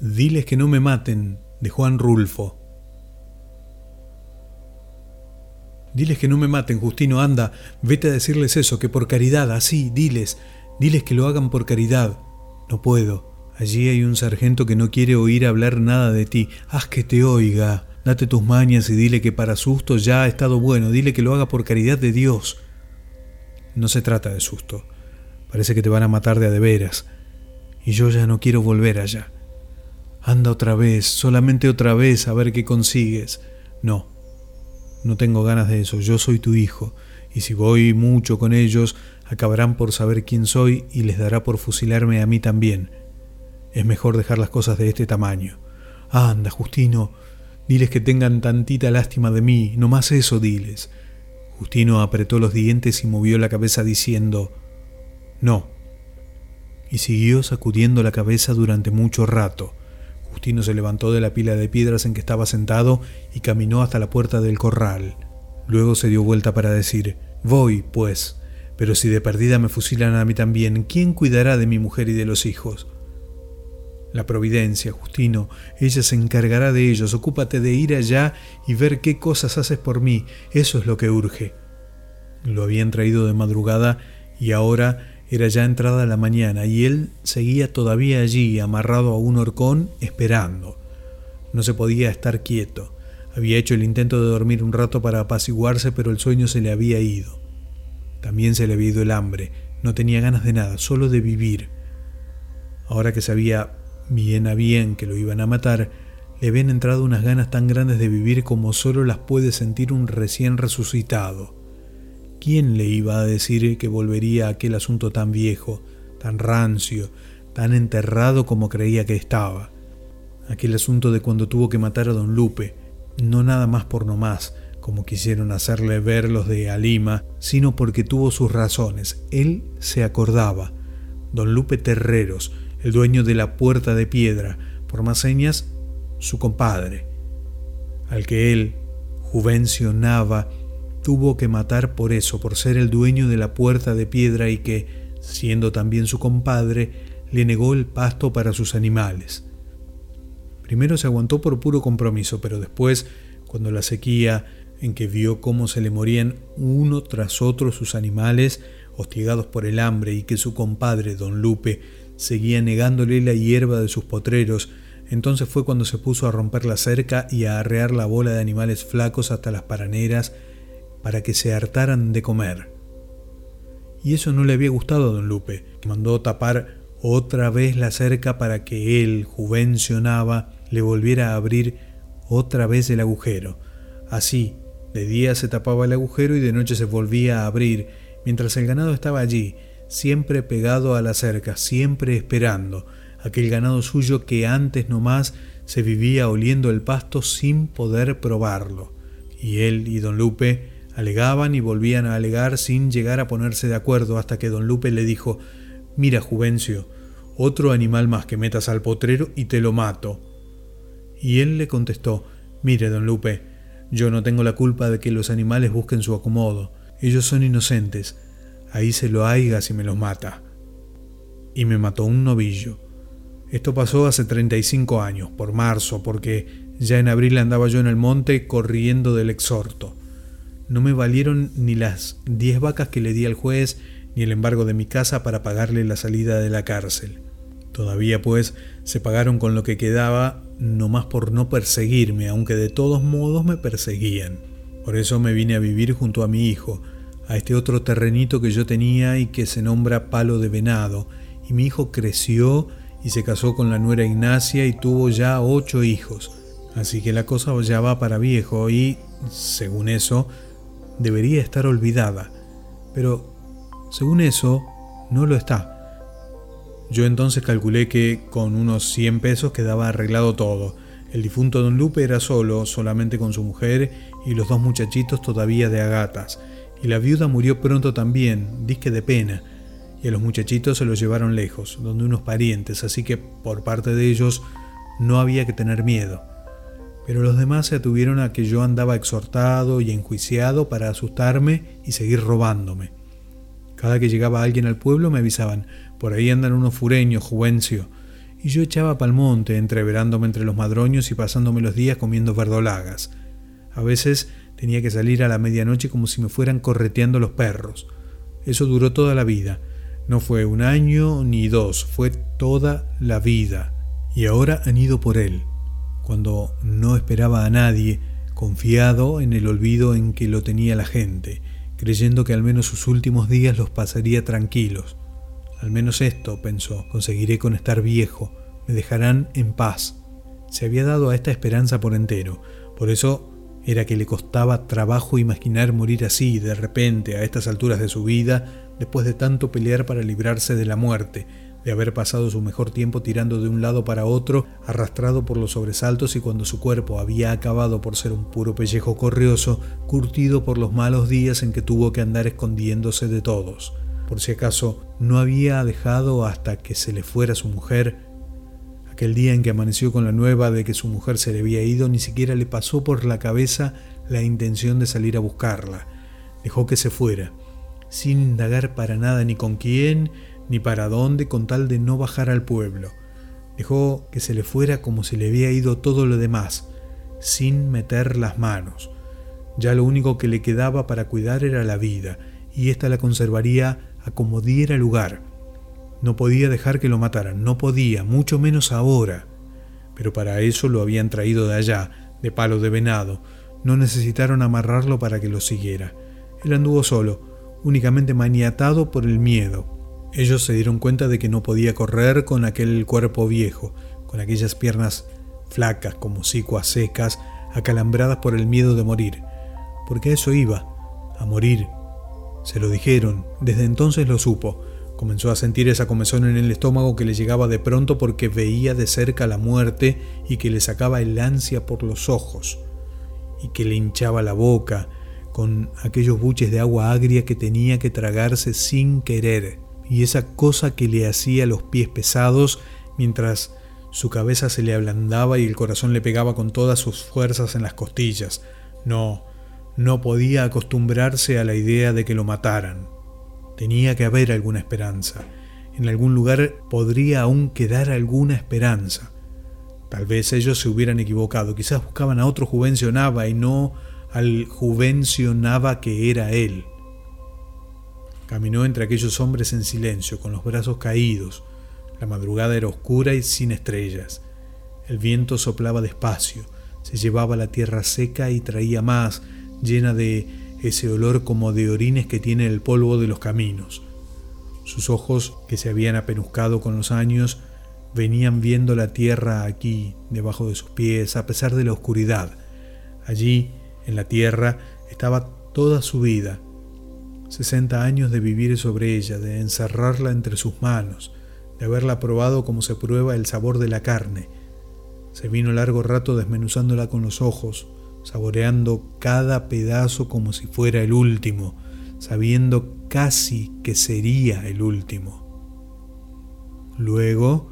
Diles que no me maten, de Juan Rulfo. Diles que no me maten, Justino, anda, vete a decirles eso, que por caridad, así, diles, diles que lo hagan por caridad. No puedo. Allí hay un sargento que no quiere oír hablar nada de ti. Haz que te oiga. Date tus mañas y dile que para susto ya ha estado bueno. Dile que lo haga por caridad de Dios. No se trata de susto. Parece que te van a matar de a de veras. Y yo ya no quiero volver allá. Anda otra vez, solamente otra vez a ver qué consigues. No, no tengo ganas de eso, yo soy tu hijo, y si voy mucho con ellos, acabarán por saber quién soy y les dará por fusilarme a mí también. Es mejor dejar las cosas de este tamaño. Anda, Justino, diles que tengan tantita lástima de mí, no más eso diles. Justino apretó los dientes y movió la cabeza diciendo, No. Y siguió sacudiendo la cabeza durante mucho rato. Justino se levantó de la pila de piedras en que estaba sentado y caminó hasta la puerta del corral. Luego se dio vuelta para decir, Voy, pues, pero si de perdida me fusilan a mí también, ¿quién cuidará de mi mujer y de los hijos? La providencia, Justino, ella se encargará de ellos. Ocúpate de ir allá y ver qué cosas haces por mí. Eso es lo que urge. Lo habían traído de madrugada y ahora era ya entrada la mañana y él seguía todavía allí, amarrado a un horcón, esperando. No se podía estar quieto. Había hecho el intento de dormir un rato para apaciguarse, pero el sueño se le había ido. También se le había ido el hambre. No tenía ganas de nada, solo de vivir. Ahora que sabía bien a bien que lo iban a matar, le habían entrado unas ganas tan grandes de vivir como solo las puede sentir un recién resucitado. ¿Quién le iba a decir que volvería a aquel asunto tan viejo, tan rancio, tan enterrado como creía que estaba? Aquel asunto de cuando tuvo que matar a don Lupe, no nada más por no más, como quisieron hacerle ver los de Alima, sino porque tuvo sus razones. Él se acordaba. Don Lupe Terreros, el dueño de la puerta de piedra, por más señas, su compadre, al que él, Juvencio Nava, tuvo que matar por eso, por ser el dueño de la puerta de piedra y que, siendo también su compadre, le negó el pasto para sus animales. Primero se aguantó por puro compromiso, pero después, cuando la sequía, en que vio cómo se le morían uno tras otro sus animales, hostigados por el hambre, y que su compadre, don Lupe, seguía negándole la hierba de sus potreros, entonces fue cuando se puso a romper la cerca y a arrear la bola de animales flacos hasta las paraneras para que se hartaran de comer. Y eso no le había gustado a don Lupe, mandó tapar otra vez la cerca para que él, Juvencio Nava, le volviera a abrir otra vez el agujero. Así, de día se tapaba el agujero y de noche se volvía a abrir, mientras el ganado estaba allí, siempre pegado a la cerca, siempre esperando, aquel ganado suyo que antes no más se vivía oliendo el pasto sin poder probarlo. Y él y don Lupe Alegaban y volvían a alegar sin llegar a ponerse de acuerdo hasta que don Lupe le dijo, Mira, Juvencio, otro animal más que metas al potrero y te lo mato. Y él le contestó, Mire, don Lupe, yo no tengo la culpa de que los animales busquen su acomodo. Ellos son inocentes. Ahí se lo haiga si me los mata. Y me mató un novillo. Esto pasó hace 35 años, por marzo, porque ya en abril andaba yo en el monte corriendo del exhorto. No me valieron ni las diez vacas que le di al juez, ni el embargo de mi casa para pagarle la salida de la cárcel. Todavía pues se pagaron con lo que quedaba, no más por no perseguirme, aunque de todos modos me perseguían. Por eso me vine a vivir junto a mi hijo, a este otro terrenito que yo tenía y que se nombra Palo de Venado, y mi hijo creció y se casó con la nuera Ignacia y tuvo ya ocho hijos. Así que la cosa ya va para viejo y, según eso, debería estar olvidada, pero según eso, no lo está. Yo entonces calculé que con unos 100 pesos quedaba arreglado todo. El difunto don Lupe era solo, solamente con su mujer y los dos muchachitos todavía de agatas. Y la viuda murió pronto también, disque de pena. Y a los muchachitos se los llevaron lejos, donde unos parientes, así que por parte de ellos no había que tener miedo pero los demás se atuvieron a que yo andaba exhortado y enjuiciado para asustarme y seguir robándome. Cada que llegaba alguien al pueblo me avisaban, por ahí andan unos fureños, Juvencio, y yo echaba pa'l monte, entreverándome entre los madroños y pasándome los días comiendo verdolagas. A veces tenía que salir a la medianoche como si me fueran correteando los perros. Eso duró toda la vida. No fue un año ni dos, fue toda la vida. Y ahora han ido por él, cuando no esperaba a nadie, confiado en el olvido en que lo tenía la gente, creyendo que al menos sus últimos días los pasaría tranquilos. Al menos esto, pensó, conseguiré con estar viejo, me dejarán en paz. Se había dado a esta esperanza por entero, por eso era que le costaba trabajo imaginar morir así, de repente, a estas alturas de su vida, después de tanto pelear para librarse de la muerte, de haber pasado su mejor tiempo tirando de un lado para otro, arrastrado por los sobresaltos y cuando su cuerpo había acabado por ser un puro pellejo corrioso, curtido por los malos días en que tuvo que andar escondiéndose de todos. Por si acaso no había dejado hasta que se le fuera su mujer Aquel día en que amaneció con la nueva de que su mujer se le había ido, ni siquiera le pasó por la cabeza la intención de salir a buscarla. Dejó que se fuera, sin indagar para nada ni con quién, ni para dónde, con tal de no bajar al pueblo. Dejó que se le fuera como se le había ido todo lo demás, sin meter las manos. Ya lo único que le quedaba para cuidar era la vida, y ésta la conservaría a como diera lugar. No podía dejar que lo mataran, no podía, mucho menos ahora. Pero para eso lo habían traído de allá, de palo de venado. No necesitaron amarrarlo para que lo siguiera. Él anduvo solo, únicamente maniatado por el miedo. Ellos se dieron cuenta de que no podía correr con aquel cuerpo viejo, con aquellas piernas flacas como sicuas secas, acalambradas por el miedo de morir. Porque a eso iba, a morir. Se lo dijeron, desde entonces lo supo. Comenzó a sentir esa comezón en el estómago que le llegaba de pronto porque veía de cerca la muerte y que le sacaba el ansia por los ojos y que le hinchaba la boca con aquellos buches de agua agria que tenía que tragarse sin querer y esa cosa que le hacía los pies pesados mientras su cabeza se le ablandaba y el corazón le pegaba con todas sus fuerzas en las costillas. No, no podía acostumbrarse a la idea de que lo mataran. Tenía que haber alguna esperanza. En algún lugar podría aún quedar alguna esperanza. Tal vez ellos se hubieran equivocado, quizás buscaban a otro Juvencio Nava y no al Juvencio Nava que era él. Caminó entre aquellos hombres en silencio, con los brazos caídos. La madrugada era oscura y sin estrellas. El viento soplaba despacio, se llevaba la tierra seca y traía más, llena de ese olor como de orines que tiene el polvo de los caminos. Sus ojos, que se habían apenuscado con los años, venían viendo la tierra aquí, debajo de sus pies, a pesar de la oscuridad. Allí, en la tierra, estaba toda su vida. Sesenta años de vivir sobre ella, de encerrarla entre sus manos, de haberla probado como se prueba el sabor de la carne. Se vino largo rato desmenuzándola con los ojos, saboreando cada pedazo como si fuera el último, sabiendo casi que sería el último. Luego,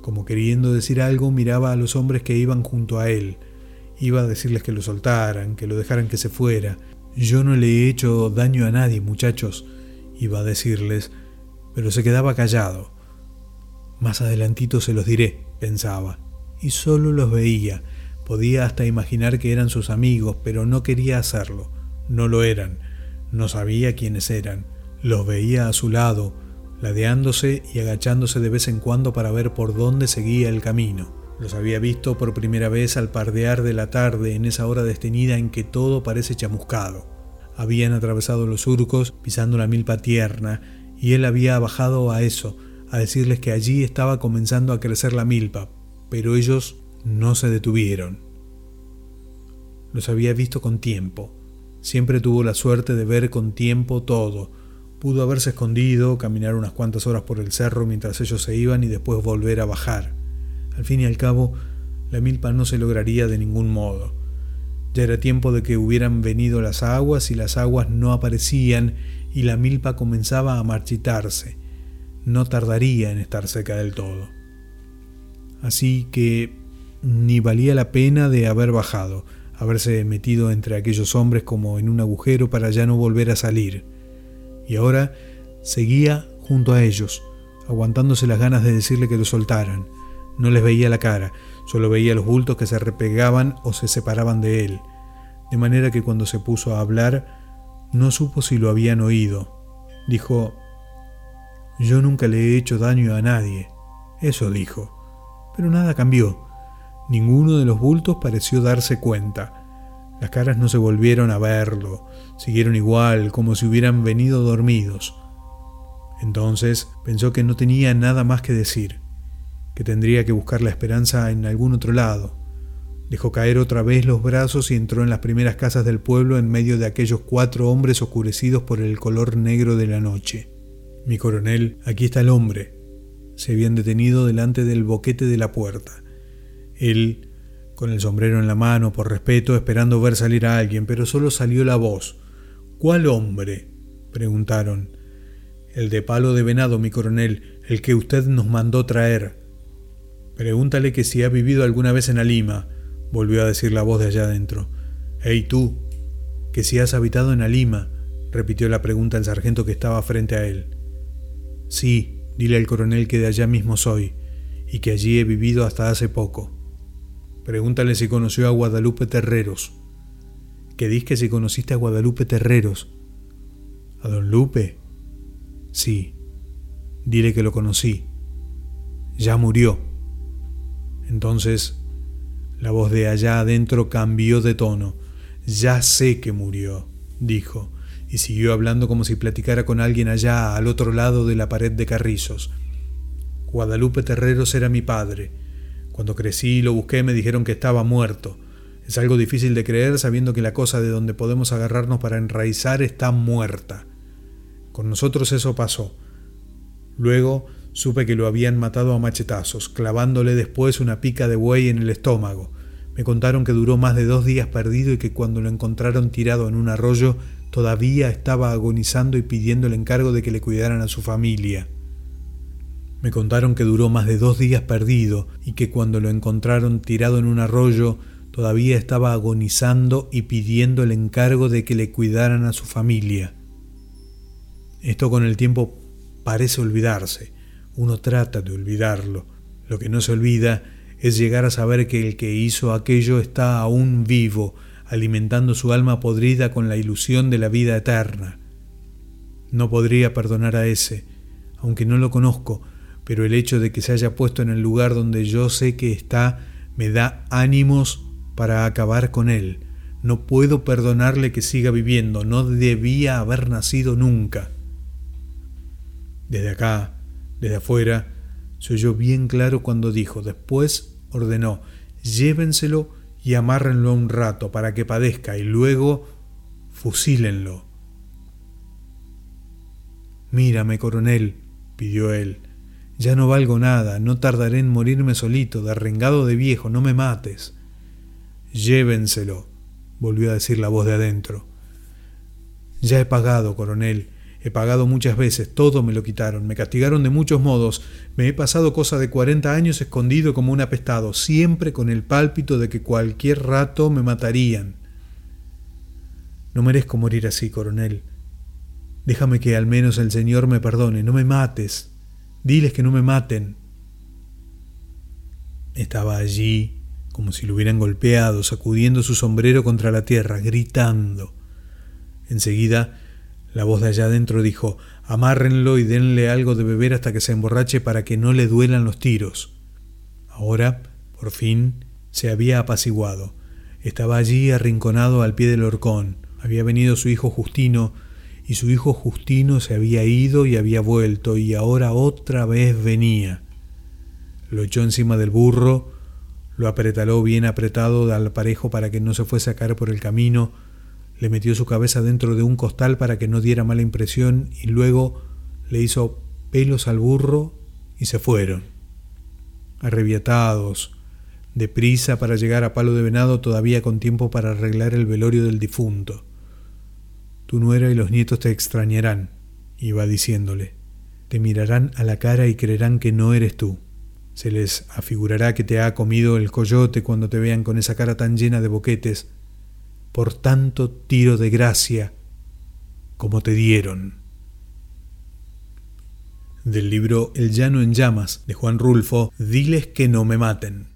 como queriendo decir algo, miraba a los hombres que iban junto a él. Iba a decirles que lo soltaran, que lo dejaran que se fuera. Yo no le he hecho daño a nadie, muchachos, iba a decirles, pero se quedaba callado. Más adelantito se los diré, pensaba, y solo los veía, Podía hasta imaginar que eran sus amigos, pero no quería hacerlo. No lo eran. No sabía quiénes eran. Los veía a su lado, ladeándose y agachándose de vez en cuando para ver por dónde seguía el camino. Los había visto por primera vez al pardear de la tarde en esa hora desteñida en que todo parece chamuscado. Habían atravesado los surcos pisando la milpa tierna y él había bajado a eso, a decirles que allí estaba comenzando a crecer la milpa, pero ellos no se detuvieron. Los había visto con tiempo. Siempre tuvo la suerte de ver con tiempo todo. Pudo haberse escondido, caminar unas cuantas horas por el cerro mientras ellos se iban y después volver a bajar. Al fin y al cabo, la milpa no se lograría de ningún modo. Ya era tiempo de que hubieran venido las aguas y las aguas no aparecían y la milpa comenzaba a marchitarse. No tardaría en estar seca del todo. Así que ni valía la pena de haber bajado, haberse metido entre aquellos hombres como en un agujero para ya no volver a salir. Y ahora seguía junto a ellos, aguantándose las ganas de decirle que lo soltaran, No les veía la cara, solo veía los bultos que se repegaban o se separaban de él, de manera que cuando se puso a hablar, no supo si lo habían oído. Dijo, yo nunca le he hecho daño a nadie. Eso dijo. Pero nada cambió. Ninguno de los bultos pareció darse cuenta. Las caras no se volvieron a verlo, siguieron igual, como si hubieran venido dormidos. Entonces pensó que no tenía nada más que decir, que tendría que buscar la esperanza en algún otro lado. Dejó caer otra vez los brazos y entró en las primeras casas del pueblo en medio de aquellos cuatro hombres oscurecidos por el color negro de la noche. Mi coronel, aquí está el hombre. Se habían detenido delante del boquete de la puerta. Él, con el sombrero en la mano, por respeto, esperando ver salir a alguien, pero solo salió la voz. ¿Cuál hombre? preguntaron. El de palo de venado, mi coronel, el que usted nos mandó traer. Pregúntale que si ha vivido alguna vez en Alima, volvió a decir la voz de allá adentro. Hey tú, que si has habitado en Alima, repitió la pregunta el sargento que estaba frente a él. Sí, dile al coronel que de allá mismo soy, y que allí he vivido hasta hace poco. Pregúntale si conoció a Guadalupe Terreros. Que dis que si conociste a Guadalupe Terreros. ¿A don Lupe? Sí. Dile que lo conocí. Ya murió. Entonces, la voz de allá adentro cambió de tono. Ya sé que murió, dijo, y siguió hablando como si platicara con alguien allá al otro lado de la pared de carrizos. Guadalupe Terreros era mi padre. Cuando crecí y lo busqué me dijeron que estaba muerto. Es algo difícil de creer sabiendo que la cosa de donde podemos agarrarnos para enraizar está muerta. Con nosotros eso pasó. Luego supe que lo habían matado a machetazos, clavándole después una pica de buey en el estómago. Me contaron que duró más de dos días perdido y que cuando lo encontraron tirado en un arroyo todavía estaba agonizando y pidiendo el encargo de que le cuidaran a su familia. Me contaron que duró más de dos días perdido y que cuando lo encontraron tirado en un arroyo todavía estaba agonizando y pidiendo el encargo de que le cuidaran a su familia. Esto con el tiempo parece olvidarse, uno trata de olvidarlo. Lo que no se olvida es llegar a saber que el que hizo aquello está aún vivo, alimentando su alma podrida con la ilusión de la vida eterna. No podría perdonar a ese, aunque no lo conozco, pero el hecho de que se haya puesto en el lugar donde yo sé que está me da ánimos para acabar con él. No puedo perdonarle que siga viviendo, no debía haber nacido nunca. Desde acá, desde afuera, se oyó bien claro cuando dijo, después ordenó, llévenselo y amárrenlo un rato para que padezca y luego fusílenlo. Mírame, coronel, pidió él, ya no valgo nada, no tardaré en morirme solito, derrengado de viejo, no me mates. Llévenselo, volvió a decir la voz de adentro. Ya he pagado, coronel, He pagado muchas veces, todo me lo quitaron, me castigaron de muchos modos, me he pasado cosa de cuarenta años escondido como un apestado, siempre con el pálpito de que cualquier rato me matarían. No merezco morir así, coronel. Déjame que al menos el Señor me perdone, no me mates. Diles que no me maten. Estaba allí, como si lo hubieran golpeado, sacudiendo su sombrero contra la tierra, gritando. Enseguida la voz de allá adentro dijo, amárrenlo y denle algo de beber hasta que se emborrache para que no le duelan los tiros. Ahora, por fin, se había apaciguado. Estaba allí arrinconado al pie del horcón. Había venido su hijo Justino, y su hijo Justino se había ido y había vuelto, y ahora otra vez venía. Lo echó encima del burro, lo apretaló bien apretado al parejo para que no se fuese a caer por el camino, le metió su cabeza dentro de un costal para que no diera mala impresión y luego le hizo pelos al burro y se fueron. Arrebiatados, deprisa para llegar a Palo de Venado todavía con tiempo para arreglar el velorio del difunto. Tu nuera y los nietos te extrañarán, iba diciéndole. Te mirarán a la cara y creerán que no eres tú. Se les afigurará que te ha comido el coyote cuando te vean con esa cara tan llena de boquetes por tanto tiro de gracia como te dieron. del libro El llano en llamas de Juan Rulfo, Diles que no me maten.